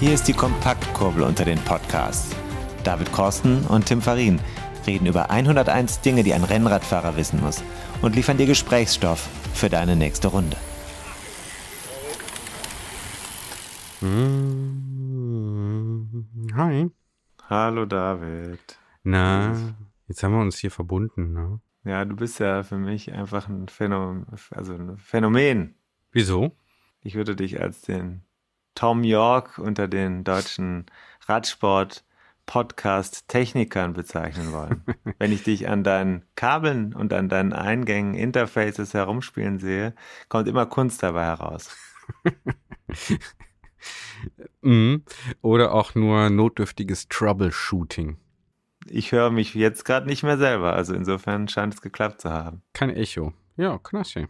Hier ist die Kompaktkurbel unter den Podcasts. David Korsten und Tim Farin reden über 101 Dinge, die ein Rennradfahrer wissen muss und liefern dir Gesprächsstoff für deine nächste Runde. Hi. Hallo David. Na, jetzt haben wir uns hier verbunden, ne? Ja, du bist ja für mich einfach ein Phänomen, also ein Phänomen. Wieso? Ich würde dich als den Tom York unter den deutschen Radsport Podcast-Technikern bezeichnen wollen. Wenn ich dich an deinen Kabeln und an deinen Eingängen, Interfaces herumspielen sehe, kommt immer Kunst dabei heraus. mhm. Oder auch nur notdürftiges Troubleshooting. Ich höre mich jetzt gerade nicht mehr selber, also insofern scheint es geklappt zu haben. Kein Echo. Ja, klasse.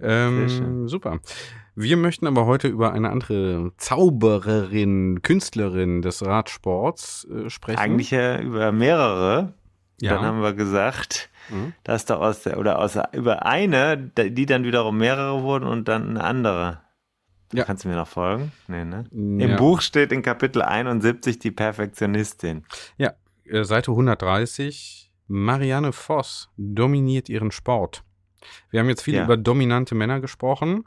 Ähm, super. Wir möchten aber heute über eine andere Zaubererin, Künstlerin des Radsports äh, sprechen. Eigentlich ja über mehrere. Ja. Dann haben wir gesagt, mhm. dass da aus der, oder aus, über eine, die dann wiederum mehrere wurden und dann eine andere. Ja. Kannst du mir noch folgen? Nee, ne? Ja. Im Buch steht in Kapitel 71 die Perfektionistin. Ja, äh, Seite 130. Marianne Voss dominiert ihren Sport. Wir haben jetzt viel ja. über dominante Männer gesprochen.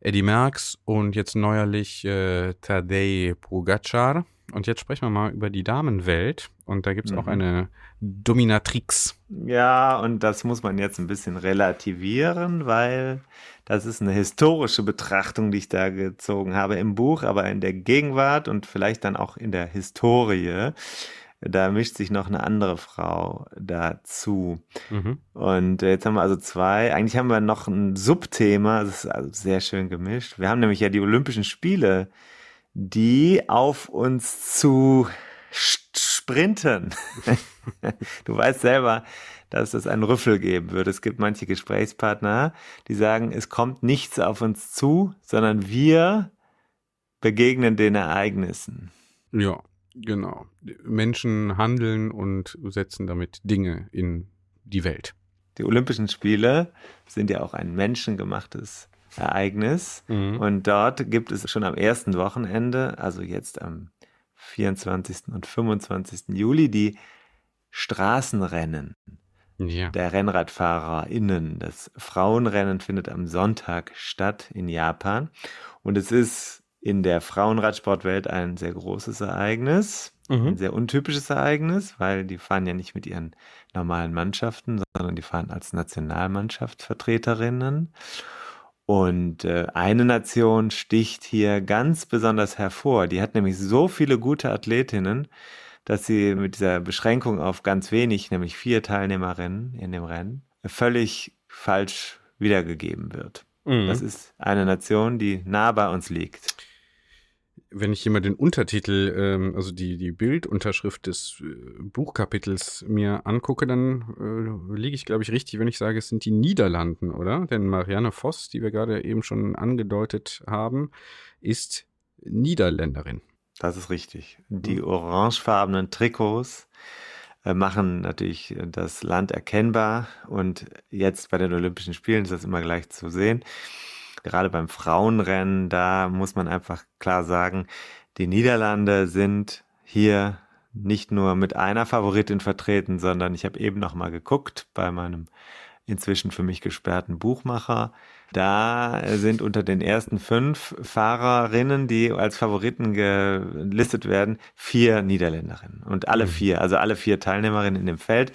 Eddie Merckx und jetzt neuerlich äh, Tadej Pogacar. Und jetzt sprechen wir mal über die Damenwelt. Und da gibt es mhm. auch eine Dominatrix. Ja, und das muss man jetzt ein bisschen relativieren, weil das ist eine historische Betrachtung, die ich da gezogen habe im Buch, aber in der Gegenwart und vielleicht dann auch in der Historie da mischt sich noch eine andere Frau dazu. Mhm. Und jetzt haben wir also zwei. Eigentlich haben wir noch ein Subthema, das ist also sehr schön gemischt. Wir haben nämlich ja die Olympischen Spiele, die auf uns zu sprinten. du weißt selber, dass es einen Rüffel geben wird. Es gibt manche Gesprächspartner, die sagen, es kommt nichts auf uns zu, sondern wir begegnen den Ereignissen. Ja, Genau. Menschen handeln und setzen damit Dinge in die Welt. Die Olympischen Spiele sind ja auch ein menschengemachtes Ereignis. Mhm. Und dort gibt es schon am ersten Wochenende, also jetzt am 24. und 25. Juli, die Straßenrennen ja. der RennradfahrerInnen. Das Frauenrennen findet am Sonntag statt in Japan. Und es ist in der Frauenradsportwelt ein sehr großes Ereignis, mhm. ein sehr untypisches Ereignis, weil die fahren ja nicht mit ihren normalen Mannschaften, sondern die fahren als Nationalmannschaftsvertreterinnen. Und äh, eine Nation sticht hier ganz besonders hervor. Die hat nämlich so viele gute Athletinnen, dass sie mit dieser Beschränkung auf ganz wenig, nämlich vier Teilnehmerinnen in dem Rennen, völlig falsch wiedergegeben wird. Mhm. Das ist eine Nation, die nah bei uns liegt wenn ich hier mal den Untertitel, ähm, also die, die Bildunterschrift des äh, Buchkapitels mir angucke, dann äh, liege ich, glaube ich, richtig, wenn ich sage, es sind die Niederlanden, oder? Denn Marianne Voss, die wir gerade eben schon angedeutet haben, ist Niederländerin. Das ist richtig. Die mhm. orangefarbenen Trikots äh, machen natürlich das Land erkennbar und jetzt bei den Olympischen Spielen ist das immer gleich zu sehen gerade beim Frauenrennen, da muss man einfach klar sagen, die Niederlande sind hier nicht nur mit einer Favoritin vertreten, sondern ich habe eben noch mal geguckt bei meinem inzwischen für mich gesperrten Buchmacher. Da sind unter den ersten fünf Fahrerinnen, die als Favoriten gelistet werden, vier Niederländerinnen. Und alle mhm. vier, also alle vier Teilnehmerinnen in dem Feld.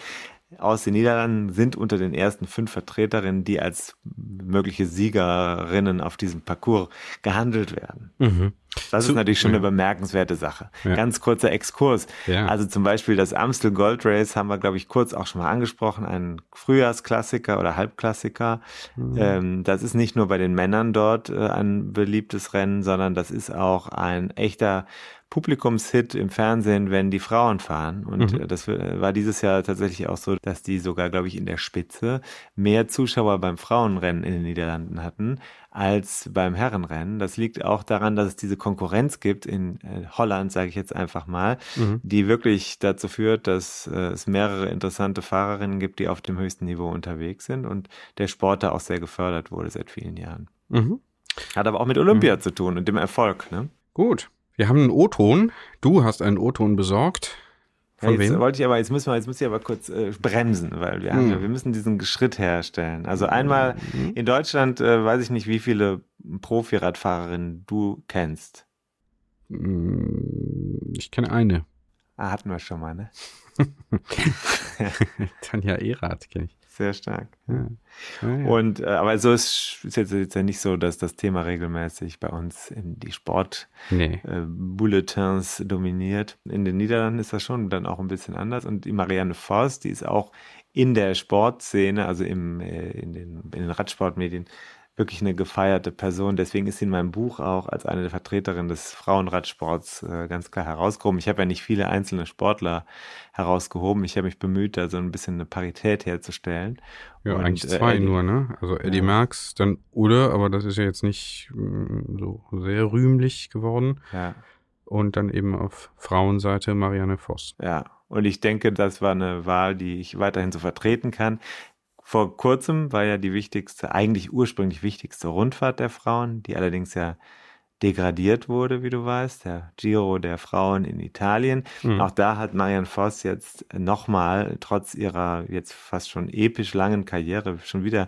Aus den Niederlanden sind unter den ersten fünf Vertreterinnen, die als mögliche Siegerinnen auf diesem Parcours gehandelt werden. Mhm. Das ist natürlich schon ja. eine bemerkenswerte Sache. Ja. Ganz kurzer Exkurs. Ja. Also zum Beispiel das Amstel Gold Race haben wir, glaube ich, kurz auch schon mal angesprochen. Ein Frühjahrsklassiker oder Halbklassiker. Mhm. Ähm, das ist nicht nur bei den Männern dort äh, ein beliebtes Rennen, sondern das ist auch ein echter Publikumshit im Fernsehen, wenn die Frauen fahren. Und mhm. das war dieses Jahr tatsächlich auch so, dass die sogar, glaube ich, in der Spitze mehr Zuschauer beim Frauenrennen in den Niederlanden hatten als beim Herrenrennen. Das liegt auch daran, dass es diese Konkurrenz gibt in äh, Holland, sage ich jetzt einfach mal, mhm. die wirklich dazu führt, dass äh, es mehrere interessante Fahrerinnen gibt, die auf dem höchsten Niveau unterwegs sind und der Sport da auch sehr gefördert wurde seit vielen Jahren. Mhm. Hat aber auch mit Olympia mhm. zu tun und dem Erfolg. Ne? Gut. Wir haben einen O-Ton. Du hast einen O-Ton besorgt. Von ja, jetzt wem? wollte ich aber, jetzt müssen wir, jetzt muss ich aber kurz äh, bremsen, weil wir, haben, hm. wir müssen diesen Schritt herstellen. Also einmal hm. in Deutschland äh, weiß ich nicht, wie viele Profi-Radfahrerinnen du kennst. Hm, ich kenne eine. Ah, hatten wir schon mal, ne? Tanja Erath kenne ich. Sehr stark. Ja. Ja, ja. Und äh, aber so ist, ist jetzt, jetzt ja nicht so, dass das Thema regelmäßig bei uns in die Sport-Bulletins nee. äh, dominiert. In den Niederlanden ist das schon dann auch ein bisschen anders. Und die Marianne Voss, die ist auch in der Sportszene, also im, äh, in, den, in den Radsportmedien, wirklich eine gefeierte Person. Deswegen ist sie in meinem Buch auch als eine der Vertreterinnen des Frauenradsports äh, ganz klar herausgehoben. Ich habe ja nicht viele einzelne Sportler herausgehoben. Ich habe mich bemüht, da so ein bisschen eine Parität herzustellen. Ja, Und, eigentlich äh, zwei äh, nur, ne? Also Eddie ja. Merckx, dann Ude, aber das ist ja jetzt nicht mm, so sehr rühmlich geworden. Ja. Und dann eben auf Frauenseite Marianne Voss. Ja, und ich denke, das war eine Wahl, die ich weiterhin so vertreten kann. Vor kurzem war ja die wichtigste, eigentlich ursprünglich wichtigste Rundfahrt der Frauen, die allerdings ja degradiert wurde, wie du weißt, der Giro der Frauen in Italien. Mhm. Auch da hat Marianne Voss jetzt nochmal, trotz ihrer jetzt fast schon episch langen Karriere, schon wieder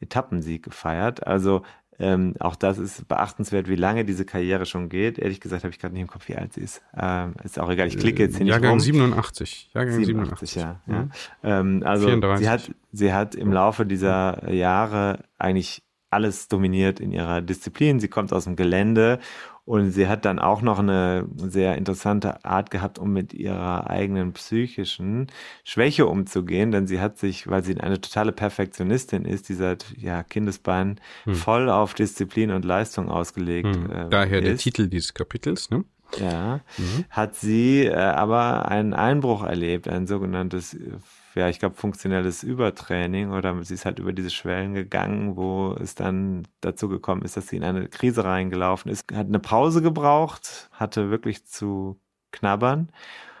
Etappensieg gefeiert. Also ähm, auch das ist beachtenswert, wie lange diese Karriere schon geht. Ehrlich gesagt habe ich gerade nicht im Kopf, wie alt sie ist. Ähm, ist auch egal, ich klicke jetzt hier Jahrgang nicht rum. 87. Jahrgang 87, 87 ja. ja. Mhm. Ähm, also 34. sie hat, sie hat im Laufe dieser Jahre eigentlich alles dominiert in ihrer Disziplin. Sie kommt aus dem Gelände und sie hat dann auch noch eine sehr interessante Art gehabt, um mit ihrer eigenen psychischen Schwäche umzugehen, denn sie hat sich, weil sie eine totale Perfektionistin ist, die seit ja, Kindesbeinen hm. voll auf Disziplin und Leistung ausgelegt hm. äh, Daher ist. der Titel dieses Kapitels, ne? Ja, mhm. hat sie äh, aber einen Einbruch erlebt, ein sogenanntes ja, ich glaube, funktionelles Übertraining oder sie ist halt über diese Schwellen gegangen, wo es dann dazu gekommen ist, dass sie in eine Krise reingelaufen ist, hat eine Pause gebraucht, hatte wirklich zu knabbern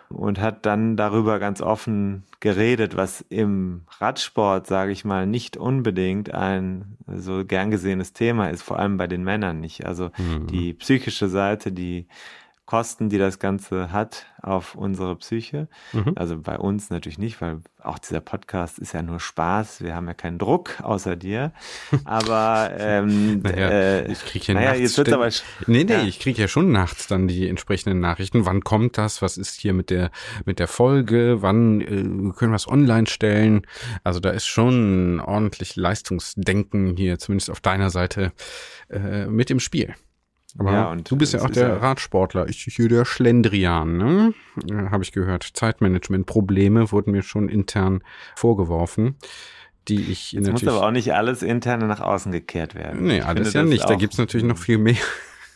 und hat dann darüber ganz offen geredet, was im Radsport, sage ich mal, nicht unbedingt ein so gern gesehenes Thema ist, vor allem bei den Männern nicht. Also mhm. die psychische Seite, die Kosten, die das Ganze hat auf unsere Psyche. Mhm. Also bei uns natürlich nicht, weil auch dieser Podcast ist ja nur Spaß. Wir haben ja keinen Druck außer dir. Aber ähm, naja, äh, ich kriege ja naja, nachts jetzt wird's aber nee, nee, ja. ich kriege ja schon nachts dann die entsprechenden Nachrichten. Wann kommt das? Was ist hier mit der mit der Folge? Wann äh, können wir es online stellen? Also da ist schon ordentlich Leistungsdenken hier, zumindest auf deiner Seite, äh, mit im Spiel. Aber ja, und du bist ja auch der ja Radsportler. Ich hier der Schlendrian, ne? Ja, Habe ich gehört. Zeitmanagement-Probleme wurden mir schon intern vorgeworfen, die ich Jetzt natürlich. muss aber auch nicht alles intern nach außen gekehrt werden. Nee, ich alles ja nicht. Da gibt's natürlich noch viel mehr.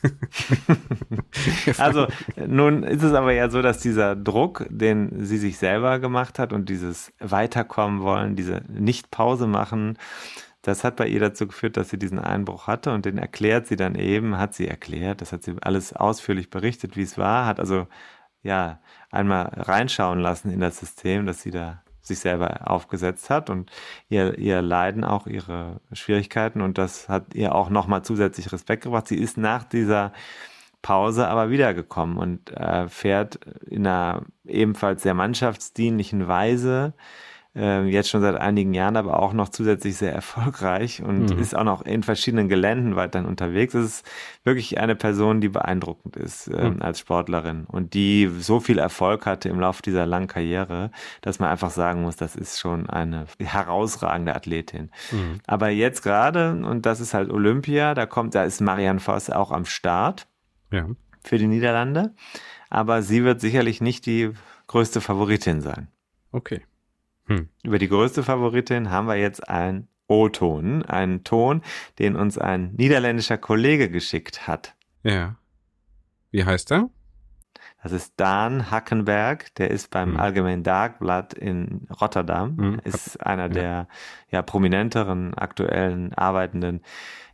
also nun ist es aber ja so, dass dieser Druck, den sie sich selber gemacht hat und dieses Weiterkommen wollen, diese Nicht-Pause machen, das hat bei ihr dazu geführt, dass sie diesen Einbruch hatte und den erklärt sie dann eben, hat sie erklärt, das hat sie alles ausführlich berichtet, wie es war, hat also ja einmal reinschauen lassen in das System, das sie da sich selber aufgesetzt hat und ihr, ihr Leiden auch ihre Schwierigkeiten und das hat ihr auch nochmal zusätzlich Respekt gebracht. Sie ist nach dieser Pause aber wiedergekommen und äh, fährt in einer ebenfalls sehr mannschaftsdienlichen Weise äh, jetzt schon seit einigen Jahren, aber auch noch zusätzlich sehr erfolgreich und mhm. ist auch noch in verschiedenen Geländen weiterhin unterwegs. Es ist wirklich eine Person, die beeindruckend ist äh, mhm. als Sportlerin und die so viel Erfolg hatte im Laufe dieser langen Karriere, dass man einfach sagen muss, das ist schon eine herausragende Athletin. Mhm. Aber jetzt gerade, und das ist halt Olympia, da kommt, da ist Marianne Voss auch am Start ja. für die Niederlande. Aber sie wird sicherlich nicht die größte Favoritin sein. Okay. Hm. Über die größte Favoritin haben wir jetzt einen O-Ton, einen Ton, den uns ein niederländischer Kollege geschickt hat. Ja. Wie heißt er? Das ist Dan Hackenberg, der ist beim mhm. Allgemein Darkblatt in Rotterdam, mhm. ist einer ja. der ja, prominenteren, aktuellen, arbeitenden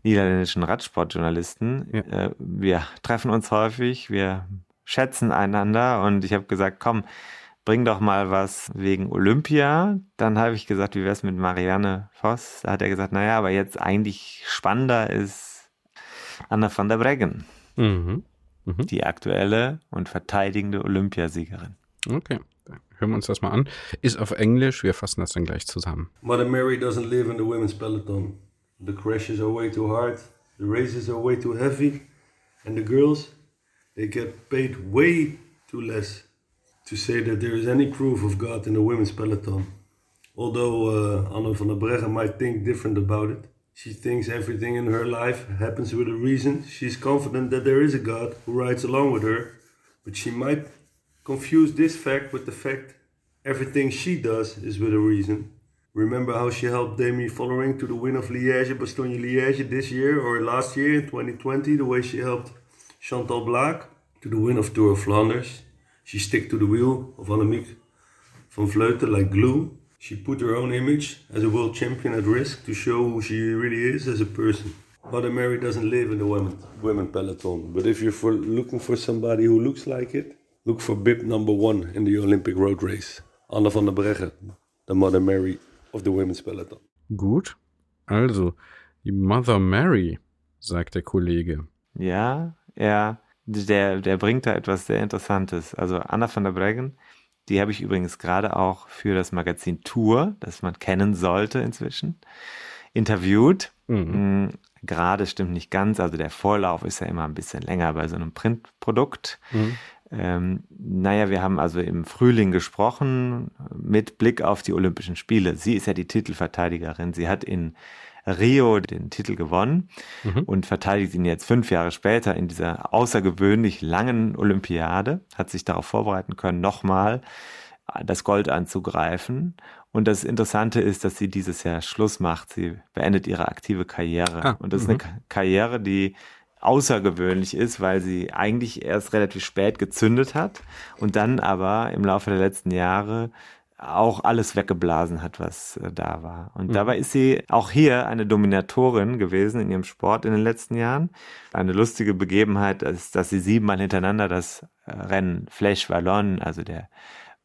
niederländischen Radsportjournalisten. Ja. Äh, wir treffen uns häufig, wir schätzen einander und ich habe gesagt, komm, bring doch mal was wegen Olympia. Dann habe ich gesagt, wie wäre es mit Marianne Voss? Da hat er gesagt, naja, aber jetzt eigentlich spannender ist Anna van der Breggen. Mhm. Mhm. Die aktuelle und verteidigende Olympiasiegerin. Okay, dann hören wir uns das mal an. Ist auf Englisch, wir fassen das dann gleich zusammen. Mother Mary doesn't live in the women's peloton. The crashes are way too hard, the races are way too heavy, and the girls, they get paid way too less to say that there is any proof of God in the women's peloton. Although uh, Anna van der Breggen might think different about it, she thinks everything in her life happens with a reason. She's confident that there is a God who rides along with her, but she might confuse this fact with the fact everything she does is with a reason. Remember how she helped Demi Following to the win of Liège, Bastogne Liège this year or last year in 2020, the way she helped Chantal Blaak to the win of Tour of Flanders. She stick to the wheel of Annemiek van Vleuten like glue. She put her own image as a world champion at risk to show who she really is as a person. Mother Mary doesn't live in the women, women peloton, but if you're for looking for somebody who looks like it, look for bib number one in the Olympic road race. Anna van der Breggen, the Mother Mary of the women's peloton. Gut, also die Mother Mary, sagt der Kollege. Ja, er, der, der bringt da etwas sehr Interessantes. Also Anna van der Breggen die habe ich übrigens gerade auch für das Magazin Tour, das man kennen sollte inzwischen, interviewt. Mhm. Mm, gerade stimmt nicht ganz, also der Vorlauf ist ja immer ein bisschen länger bei so einem Printprodukt. Mhm. Ähm, naja, wir haben also im Frühling gesprochen mit Blick auf die Olympischen Spiele. Sie ist ja die Titelverteidigerin. Sie hat in Rio den Titel gewonnen mhm. und verteidigt ihn jetzt fünf Jahre später in dieser außergewöhnlich langen Olympiade, hat sich darauf vorbereiten können, nochmal das Gold anzugreifen. Und das Interessante ist, dass sie dieses Jahr Schluss macht. Sie beendet ihre aktive Karriere. Ah, und das ist eine mhm. Karriere, die außergewöhnlich ist, weil sie eigentlich erst relativ spät gezündet hat und dann aber im Laufe der letzten Jahre auch alles weggeblasen hat, was äh, da war. Und mhm. dabei ist sie auch hier eine Dominatorin gewesen in ihrem Sport in den letzten Jahren. Eine lustige Begebenheit ist, dass sie siebenmal hintereinander das äh, Rennen Flash Wallon, also der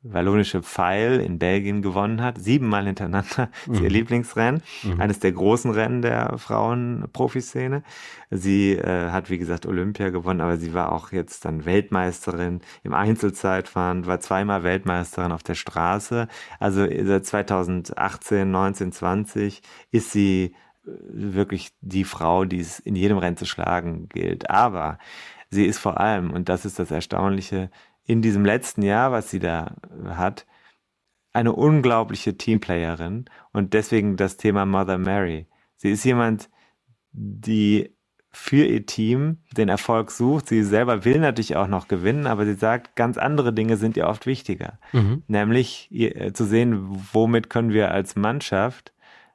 wallonische Pfeil in Belgien gewonnen hat, siebenmal hintereinander, mhm. ist ihr Lieblingsrennen, mhm. eines der großen Rennen der Frauen-Profiszene. Sie äh, hat, wie gesagt, Olympia gewonnen, aber sie war auch jetzt dann Weltmeisterin im Einzelzeitfahren, war zweimal Weltmeisterin auf der Straße. Also seit 2018, 19, 20 ist sie äh, wirklich die Frau, die es in jedem Rennen zu schlagen gilt. Aber sie ist vor allem, und das ist das Erstaunliche, in diesem letzten Jahr, was sie da hat, eine unglaubliche Teamplayerin und deswegen das Thema Mother Mary. Sie ist jemand, die für ihr Team den Erfolg sucht. Sie selber will natürlich auch noch gewinnen, aber sie sagt, ganz andere Dinge sind ihr oft wichtiger. Mhm. Nämlich ihr, äh, zu sehen, womit können wir als Mannschaft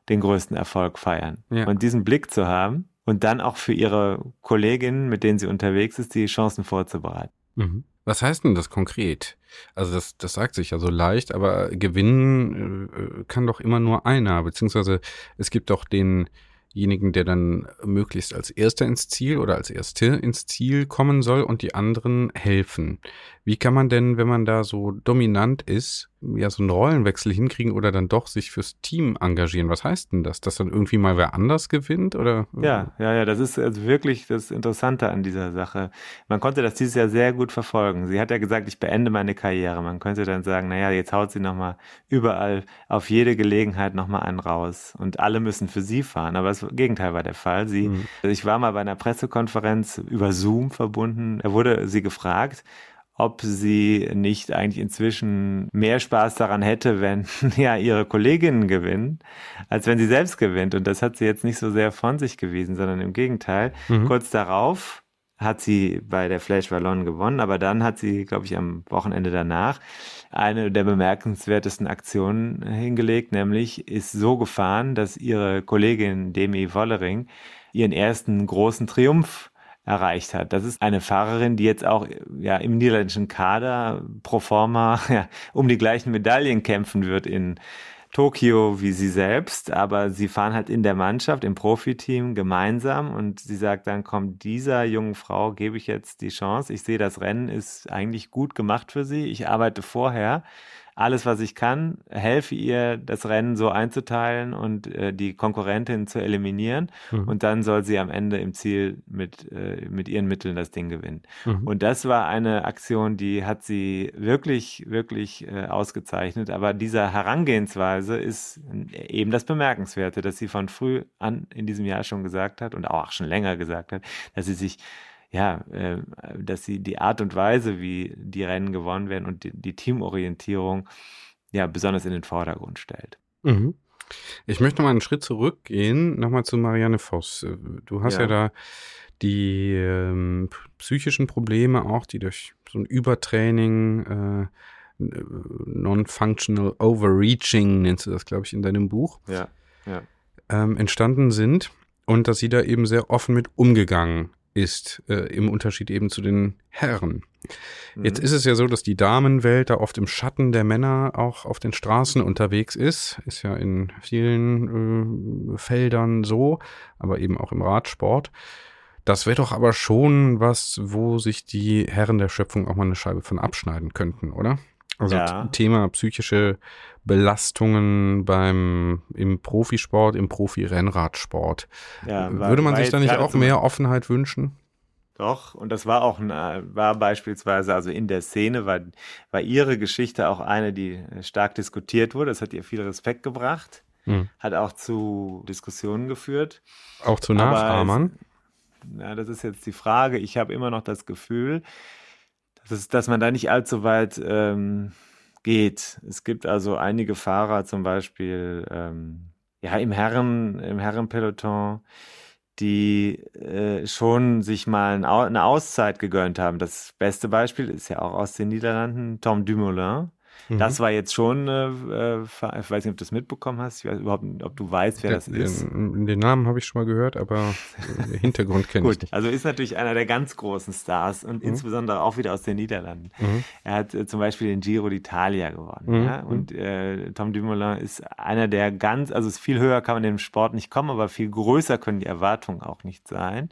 den größten Erfolg feiern. Ja. Und diesen Blick zu haben und dann auch für ihre Kolleginnen, mit denen sie unterwegs ist, die Chancen vorzubereiten. Mhm. Was heißt denn das konkret? Also das, das sagt sich ja so leicht, aber gewinnen äh, kann doch immer nur einer, beziehungsweise es gibt doch denjenigen, der dann möglichst als Erster ins Ziel oder als Erste ins Ziel kommen soll und die anderen helfen. Wie kann man denn, wenn man da so dominant ist, ja so einen Rollenwechsel hinkriegen oder dann doch sich fürs Team engagieren? Was heißt denn das? Dass dann irgendwie mal wer anders gewinnt oder? Ja, ja, ja, das ist also wirklich das Interessante an dieser Sache. Man konnte das dieses Jahr sehr gut verfolgen. Sie hat ja gesagt, ich beende meine Karriere. Man könnte dann sagen, naja, jetzt haut sie nochmal überall auf jede Gelegenheit nochmal einen raus und alle müssen für sie fahren. Aber das Gegenteil war der Fall. Sie, mhm. ich war mal bei einer Pressekonferenz über Zoom verbunden. Da wurde sie gefragt, ob sie nicht eigentlich inzwischen mehr Spaß daran hätte, wenn ja ihre Kolleginnen gewinnen, als wenn sie selbst gewinnt. Und das hat sie jetzt nicht so sehr von sich gewiesen, sondern im Gegenteil. Mhm. Kurz darauf hat sie bei der Flash Wallon gewonnen, aber dann hat sie, glaube ich, am Wochenende danach eine der bemerkenswertesten Aktionen hingelegt, nämlich ist so gefahren, dass ihre Kollegin Demi Wollering ihren ersten großen Triumph erreicht hat. Das ist eine Fahrerin, die jetzt auch ja, im niederländischen Kader pro forma ja, um die gleichen Medaillen kämpfen wird in Tokio wie sie selbst, aber sie fahren halt in der Mannschaft, im Profiteam gemeinsam und sie sagt dann, komm, dieser jungen Frau gebe ich jetzt die Chance. Ich sehe, das Rennen ist eigentlich gut gemacht für sie. Ich arbeite vorher alles, was ich kann, helfe ihr, das Rennen so einzuteilen und äh, die Konkurrentin zu eliminieren. Mhm. Und dann soll sie am Ende im Ziel mit, äh, mit ihren Mitteln das Ding gewinnen. Mhm. Und das war eine Aktion, die hat sie wirklich, wirklich äh, ausgezeichnet. Aber dieser Herangehensweise ist eben das Bemerkenswerte, dass sie von früh an in diesem Jahr schon gesagt hat und auch schon länger gesagt hat, dass sie sich ja, äh, dass sie die Art und Weise, wie die Rennen gewonnen werden und die, die Teamorientierung ja besonders in den Vordergrund stellt. Mhm. Ich möchte mal einen Schritt zurückgehen, nochmal zu Marianne Voss. Du hast ja, ja da die ähm, psychischen Probleme auch, die durch so ein Übertraining, äh, Non-Functional Overreaching, nennst du das, glaube ich, in deinem Buch, ja, ja. Ähm, entstanden sind und dass sie da eben sehr offen mit umgegangen ist, äh, im Unterschied eben zu den Herren. Mhm. Jetzt ist es ja so, dass die Damenwelt da oft im Schatten der Männer auch auf den Straßen unterwegs ist. Ist ja in vielen äh, Feldern so, aber eben auch im Radsport. Das wäre doch aber schon was, wo sich die Herren der Schöpfung auch mal eine Scheibe von abschneiden könnten, oder? Also ja. Thema psychische Belastungen beim im Profisport, im Profi-Rennradsport. Ja, Würde man sich da nicht auch mehr Offenheit wünschen? Doch, und das war auch ein, war beispielsweise, also in der Szene war, war ihre Geschichte auch eine, die stark diskutiert wurde. Das hat ihr viel Respekt gebracht, hm. hat auch zu Diskussionen geführt. Auch zu Nachahmern? Ja, das ist jetzt die Frage. Ich habe immer noch das Gefühl, dass, dass man da nicht allzu weit ähm, geht. Es gibt also einige Fahrer, zum Beispiel ähm, ja im Herren, im Herrenpeloton, die äh, schon sich mal ein, eine Auszeit gegönnt haben. Das beste Beispiel ist ja auch aus den Niederlanden Tom Dumoulin, Mhm. Das war jetzt schon, äh, äh ich weiß nicht, ob du das mitbekommen hast, ich weiß überhaupt nicht, ob du weißt, wer das ist. Den Namen habe ich schon mal gehört, aber Hintergrund kenne ich nicht. Also ist natürlich einer der ganz großen Stars und mhm. insbesondere auch wieder aus den Niederlanden. Mhm. Er hat äh, zum Beispiel den Giro d'Italia gewonnen. Mhm. Ja? Und äh, Tom Dumoulin ist einer der ganz, also viel höher kann man im Sport nicht kommen, aber viel größer können die Erwartungen auch nicht sein.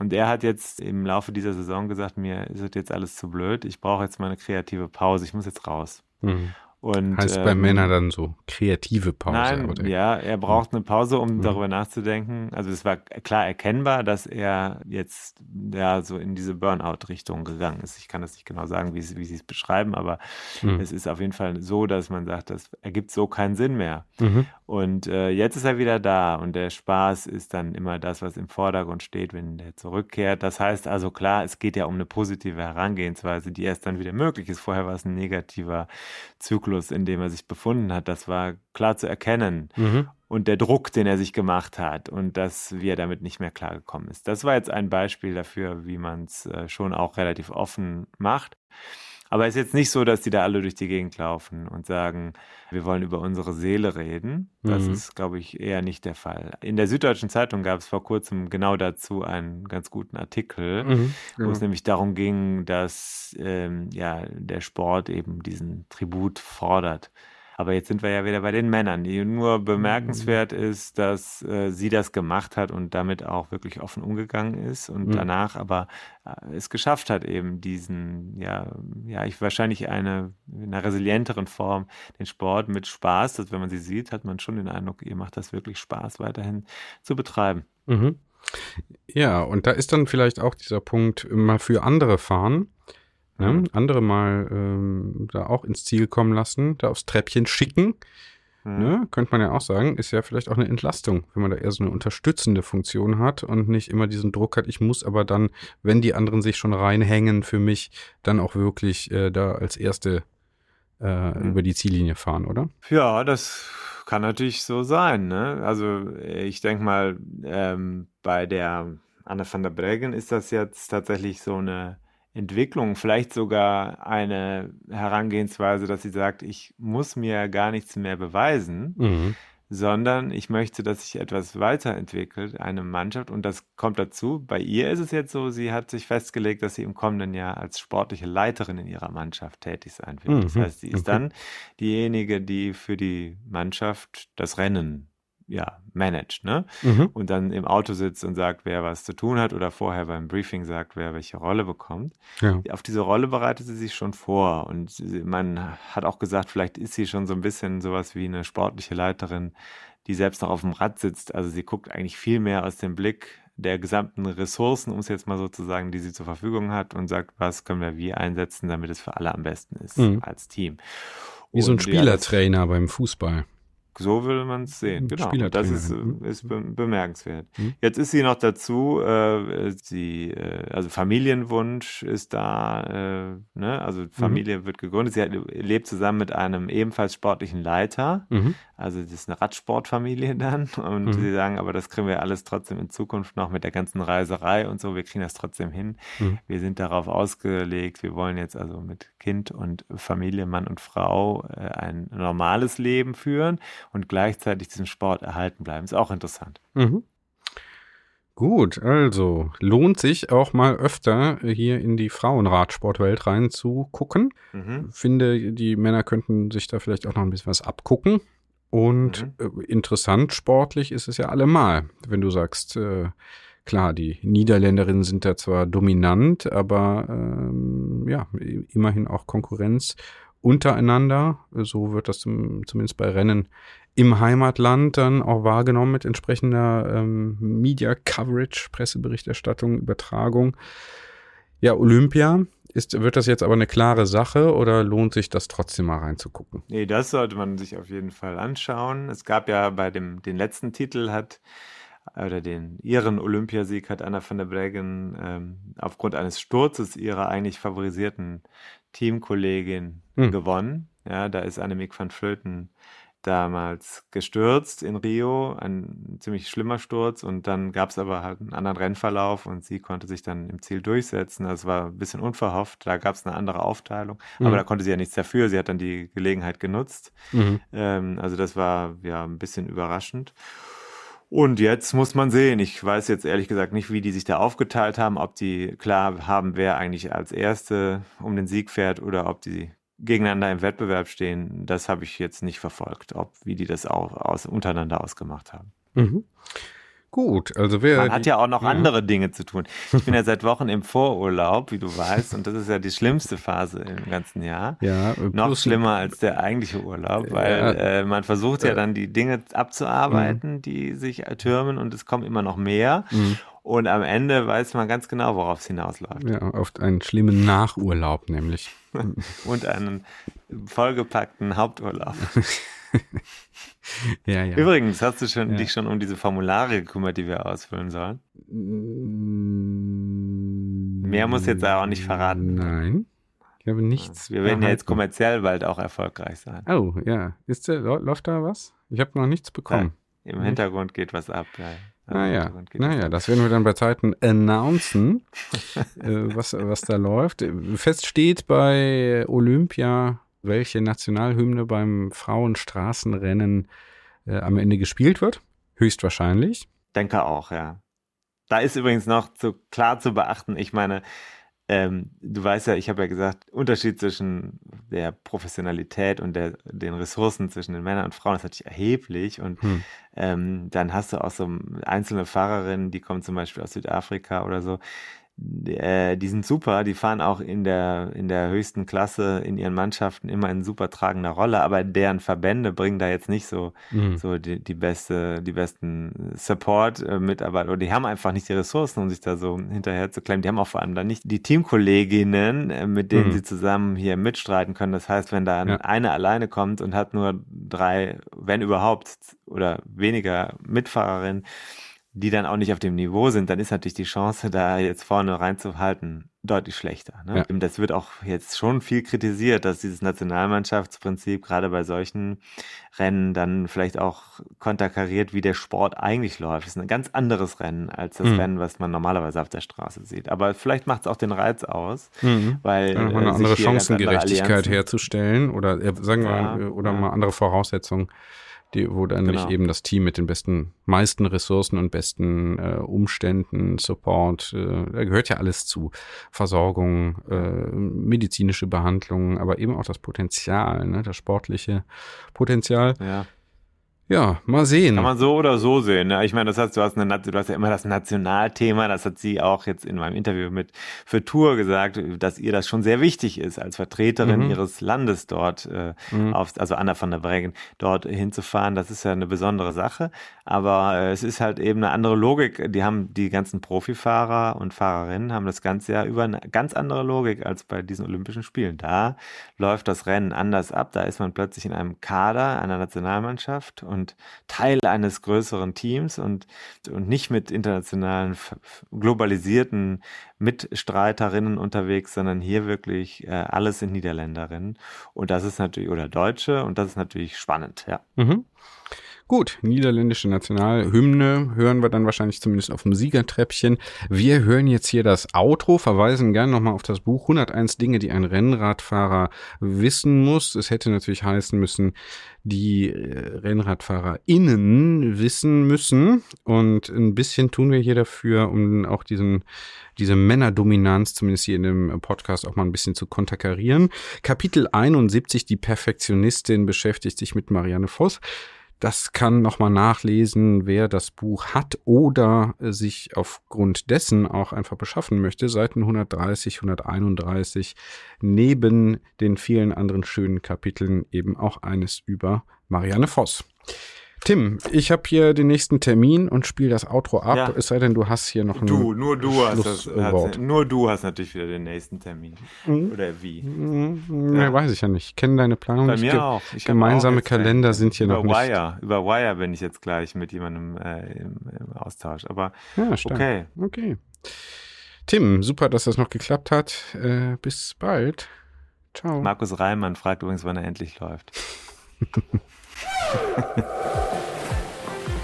Und er hat jetzt im Laufe dieser Saison gesagt, mir ist jetzt alles zu blöd, ich brauche jetzt mal eine kreative Pause, ich muss jetzt raus. Mhm. Und, heißt ähm, bei Männern dann so kreative Pause? Nein, oder? ja, er braucht eine Pause, um mhm. darüber nachzudenken. Also es war klar erkennbar, dass er jetzt ja so in diese Burnout-Richtung gegangen ist. Ich kann das nicht genau sagen, wie, wie sie es beschreiben, aber mhm. es ist auf jeden Fall so, dass man sagt, das ergibt so keinen Sinn mehr. Mhm. Und äh, jetzt ist er wieder da und der Spaß ist dann immer das, was im Vordergrund steht, wenn der zurückkehrt. Das heißt also klar, es geht ja um eine positive Herangehensweise, die erst dann wieder möglich ist. Vorher war es ein negativer Zyklus, in dem er sich befunden hat. Das war klar zu erkennen. Mhm. Und der Druck, den er sich gemacht hat und dass, wie er damit nicht mehr klargekommen ist. Das war jetzt ein Beispiel dafür, wie man es äh, schon auch relativ offen macht. Aber es ist jetzt nicht so, dass die da alle durch die Gegend laufen und sagen, wir wollen über unsere Seele reden. Das mhm. ist, glaube ich, eher nicht der Fall. In der Süddeutschen Zeitung gab es vor kurzem genau dazu einen ganz guten Artikel, mhm. wo es nämlich darum ging, dass ähm, ja, der Sport eben diesen Tribut fordert Aber jetzt sind wir ja wieder bei den Männern, die nur bemerkenswert ist, dass äh, sie das gemacht hat und damit auch wirklich offen umgegangen ist und mhm. danach aber äh, es geschafft hat, eben diesen, ja, ja, ich wahrscheinlich eine in einer resilienteren Form den Sport mit Spaß, dass wenn man sie sieht, hat man schon den Eindruck, ihr macht das wirklich Spaß, weiterhin zu betreiben. Mhm. Ja, und da ist dann vielleicht auch dieser Punkt, mal für andere fahren, ne? Mhm. andere mal ähm, da auch ins Ziel kommen lassen, da aufs Treppchen schicken. Mhm. Ne? Könnte man ja auch sagen, ist ja vielleicht auch eine Entlastung, wenn man da eher so eine unterstützende Funktion hat und nicht immer diesen Druck hat, ich muss aber dann, wenn die anderen sich schon reinhängen für mich, dann auch wirklich äh, da als Erste äh, mhm. über die Ziellinie fahren, oder? Ja, das kann natürlich so sein. Ne? Also ich denke mal, ähm, bei der Anne van der Breggen ist das jetzt tatsächlich so eine Entwicklung, vielleicht sogar eine Herangehensweise, dass sie sagt, ich muss mir gar nichts mehr beweisen, mhm sondern ich möchte, dass sich etwas weiterentwickelt, eine Mannschaft. Und das kommt dazu. Bei ihr ist es jetzt so, sie hat sich festgelegt, dass sie im kommenden Jahr als sportliche Leiterin in ihrer Mannschaft tätig sein wird. Mhm. Das heißt, sie ist okay. dann diejenige, die für die Mannschaft das Rennen ja, managt, ne? Mhm. Und dann im Auto sitzt und sagt, wer was zu tun hat oder vorher beim Briefing sagt, wer welche Rolle bekommt. Ja. Auf diese Rolle bereitet sie sich schon vor und man hat auch gesagt, vielleicht ist sie schon so ein bisschen sowas wie eine sportliche Leiterin, die selbst noch auf dem Rad sitzt. Also sie guckt eigentlich viel mehr aus dem Blick der gesamten Ressourcen, um es jetzt mal so zu sagen, die sie zur Verfügung hat und sagt, was können wir wie einsetzen, damit es für alle am besten ist mhm. als Team. Wie und so ein Spielertrainer beim Fußball. So will man es sehen. Genau. Das ist, mhm. ist bemerkenswert. Mhm. Jetzt ist sie noch dazu, äh, sie, äh, also Familienwunsch ist da, äh, ne? also mhm. Familie mhm. wird gegründet. Sie hat, lebt zusammen mit einem ebenfalls sportlichen Leiter. Mhm. Also das ist eine Radsportfamilie dann. Und mhm. sie sagen, aber das kriegen wir alles trotzdem in Zukunft noch mit der ganzen Reiserei und so. Wir kriegen das trotzdem hin. Wir sind darauf ausgelegt. Wir wollen jetzt also mit Kind und Familie, Mann und Frau äh, ein normales Leben führen und gleichzeitig diesem Sport erhalten bleiben. Ist auch interessant. Mhm. Gut, also lohnt sich auch mal öfter hier in die Frauenradsportwelt reinzugucken. Mhm. Finde, die Männer könnten sich da vielleicht auch noch ein bisschen was abgucken. Und mhm. äh, interessant sportlich ist es ja allemal, wenn du sagst, äh, klar, die Niederländerinnen sind da zwar dominant, aber ähm, ja, immerhin auch Konkurrenz untereinander. So wird das zum, zumindest bei Rennen im Heimatland dann auch wahrgenommen mit entsprechender ähm, Media Coverage, Presseberichterstattung, Übertragung. Ja, Olympia. Ist, wird das jetzt aber eine klare Sache oder lohnt sich das trotzdem mal reinzugucken? Nee, das sollte man sich auf jeden Fall anschauen. Es gab ja bei dem den letzten Titel hat oder den ihren Olympiasieg hat Anna van der Breggen ähm, aufgrund eines Sturzes ihrer eigentlich favorisierten Teamkollegin hm. gewonnen. Ja, da ist Annemiek van Vleuten damals gestürzt in Rio, ein ziemlich schlimmer Sturz und dann gab es aber halt einen anderen Rennverlauf und sie konnte sich dann im Ziel durchsetzen. Das war ein bisschen unverhofft, da gab es eine andere Aufteilung, mhm. aber da konnte sie ja nichts dafür, sie hat dann die Gelegenheit genutzt. Mhm. Ähm, also das war ja ein bisschen überraschend. Und jetzt muss man sehen, ich weiß jetzt ehrlich gesagt nicht, wie die sich da aufgeteilt haben, ob die klar haben, wer eigentlich als Erste um den Sieg fährt oder ob die gegeneinander im Wettbewerb stehen, das habe ich jetzt nicht verfolgt, ob wie die das auch aus, untereinander ausgemacht haben. Mhm. Gut, also wer. Man hat ja auch noch ja. andere Dinge zu tun. Ich bin ja seit Wochen im Vorurlaub, wie du weißt, und das ist ja die schlimmste Phase im ganzen Jahr. Ja, noch schlimmer als der eigentliche Urlaub, weil ja. äh, man versucht ja dann die Dinge abzuarbeiten, mhm. die sich türmen und es kommen immer noch mehr. Mhm. Und am Ende weiß man ganz genau, worauf es hinausläuft. Ja, oft einen schlimmen Nachurlaub nämlich. und einen vollgepackten Haupturlaub. ja, ja. Übrigens, hast du schon, ja. dich schon um diese Formulare gekümmert, die wir ausfüllen sollen? Mehr muss jetzt auch nicht verraten. Nein. Ich habe nichts. Wir werden ja jetzt kommerziell bald auch erfolgreich sein. Oh, ja. Ist, läuft da was? Ich habe noch nichts bekommen. Ja, Im Hintergrund geht was ab. Ja. Naja, naja, das werden wir dann bei Zeiten announcen, äh, was, was da läuft. Fest steht bei Olympia, welche Nationalhymne beim Frauenstraßenrennen äh, am Ende gespielt wird. Höchstwahrscheinlich. Denke auch, ja. Da ist übrigens noch zu, klar zu beachten, ich meine, ähm, du weißt ja, ich habe ja gesagt, Unterschied zwischen der Professionalität und der, den Ressourcen zwischen den Männern und Frauen ist natürlich erheblich. Und hm. ähm, dann hast du auch so einzelne Fahrerinnen, die kommen zum Beispiel aus Südafrika oder so, äh, die sind super, die fahren auch in der, in der höchsten Klasse in ihren Mannschaften immer in super tragender Rolle, aber deren Verbände bringen da jetzt nicht so, mhm. so die, die beste, die besten Support-Mitarbeiter oder die haben einfach nicht die Ressourcen, um sich da so hinterher zu klemmen. Die haben auch vor allem dann nicht die Teamkolleginnen, äh, mit denen mhm. sie zusammen hier mitstreiten können. Das heißt, wenn da ja. eine alleine kommt und hat nur drei, wenn überhaupt, oder weniger Mitfahrerinnen, die dann auch nicht auf dem Niveau sind, dann ist natürlich die Chance, da jetzt vorne reinzuhalten, deutlich schlechter. Ne? Ja. Das wird auch jetzt schon viel kritisiert, dass dieses Nationalmannschaftsprinzip gerade bei solchen Rennen dann vielleicht auch konterkariert, wie der Sport eigentlich läuft. Das ist ein ganz anderes Rennen als das mhm. Rennen, was man normalerweise auf der Straße sieht. Aber vielleicht macht es auch den Reiz aus, mhm. weil ja, eine andere Chancengerechtigkeit andere herzustellen oder äh, sagen wir ja, oder mal andere Voraussetzungen die, wo dann genau. nicht eben das Team mit den besten, meisten Ressourcen und besten äh, Umständen, Support, äh, da gehört ja alles zu. Versorgung, äh, medizinische Behandlung, aber eben auch das Potenzial, ne, das sportliche Potenzial. Ja. Ja, mal sehen. Kann man so oder so sehen. Ne? Ich meine, das heißt, du hast, eine, du hast ja immer das Nationalthema, das hat sie auch jetzt in meinem Interview mit für Tour gesagt, dass ihr das schon sehr wichtig ist, als Vertreterin mhm. ihres Landes dort, äh, mhm. auf, also Anna von der Breggen, dort hinzufahren. Das ist ja eine besondere Sache. Aber äh, es ist halt eben eine andere Logik. Die haben die ganzen Profifahrer und Fahrerinnen haben das Ganze ja über eine ganz andere Logik als bei diesen Olympischen Spielen. Da läuft das Rennen anders ab. Da ist man plötzlich in einem Kader einer Nationalmannschaft und und Teil eines größeren Teams und, und nicht mit internationalen, globalisierten Mitstreiterinnen unterwegs, sondern hier wirklich äh, alles sind Niederländerinnen. Und das ist natürlich, oder Deutsche, und das ist natürlich spannend, ja. Mhm. Gut, niederländische Nationalhymne hören wir dann wahrscheinlich zumindest auf dem Siegertreppchen. Wir hören jetzt hier das Outro, verweisen gerne nochmal auf das Buch 101 Dinge, die ein Rennradfahrer wissen muss. Es hätte natürlich heißen müssen, die äh, RennradfahrerInnen wissen müssen. Und ein bisschen tun wir hier dafür, um auch diesen diese Männerdominanz, zumindest hier in dem Podcast, auch mal ein bisschen zu konterkarieren. Kapitel 71, die Perfektionistin, beschäftigt sich mit Marianne Voss. Das kann nochmal nachlesen, wer das Buch hat oder sich aufgrund dessen auch einfach beschaffen möchte. Seiten 130, 131, neben den vielen anderen schönen Kapiteln eben auch eines über Marianne Voss. Tim, ich habe hier den nächsten Termin und spiele das Outro ab. Ja. Es sei denn, du hast hier noch einen Du, nur du hast das, hast, nur du hast natürlich wieder den nächsten Termin. Mhm. Oder wie? Mhm. Ja. weiß ich ja nicht. Ich kenne deine Planung. Bei mir auch. Ich gemeinsame auch Kalender sind hier noch nicht. Wire. Über Wire bin ich jetzt gleich mit jemandem äh, im, im, Austausch. Aber ja, okay. Okay. Tim, super, dass das noch geklappt hat. Äh, bis bald. Ciao. Markus Reimann fragt übrigens, wann er endlich läuft.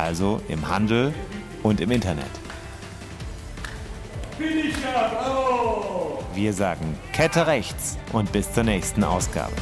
also im Handel und im Internet. Wir sagen Kette rechts und bis zur nächsten Ausgabe.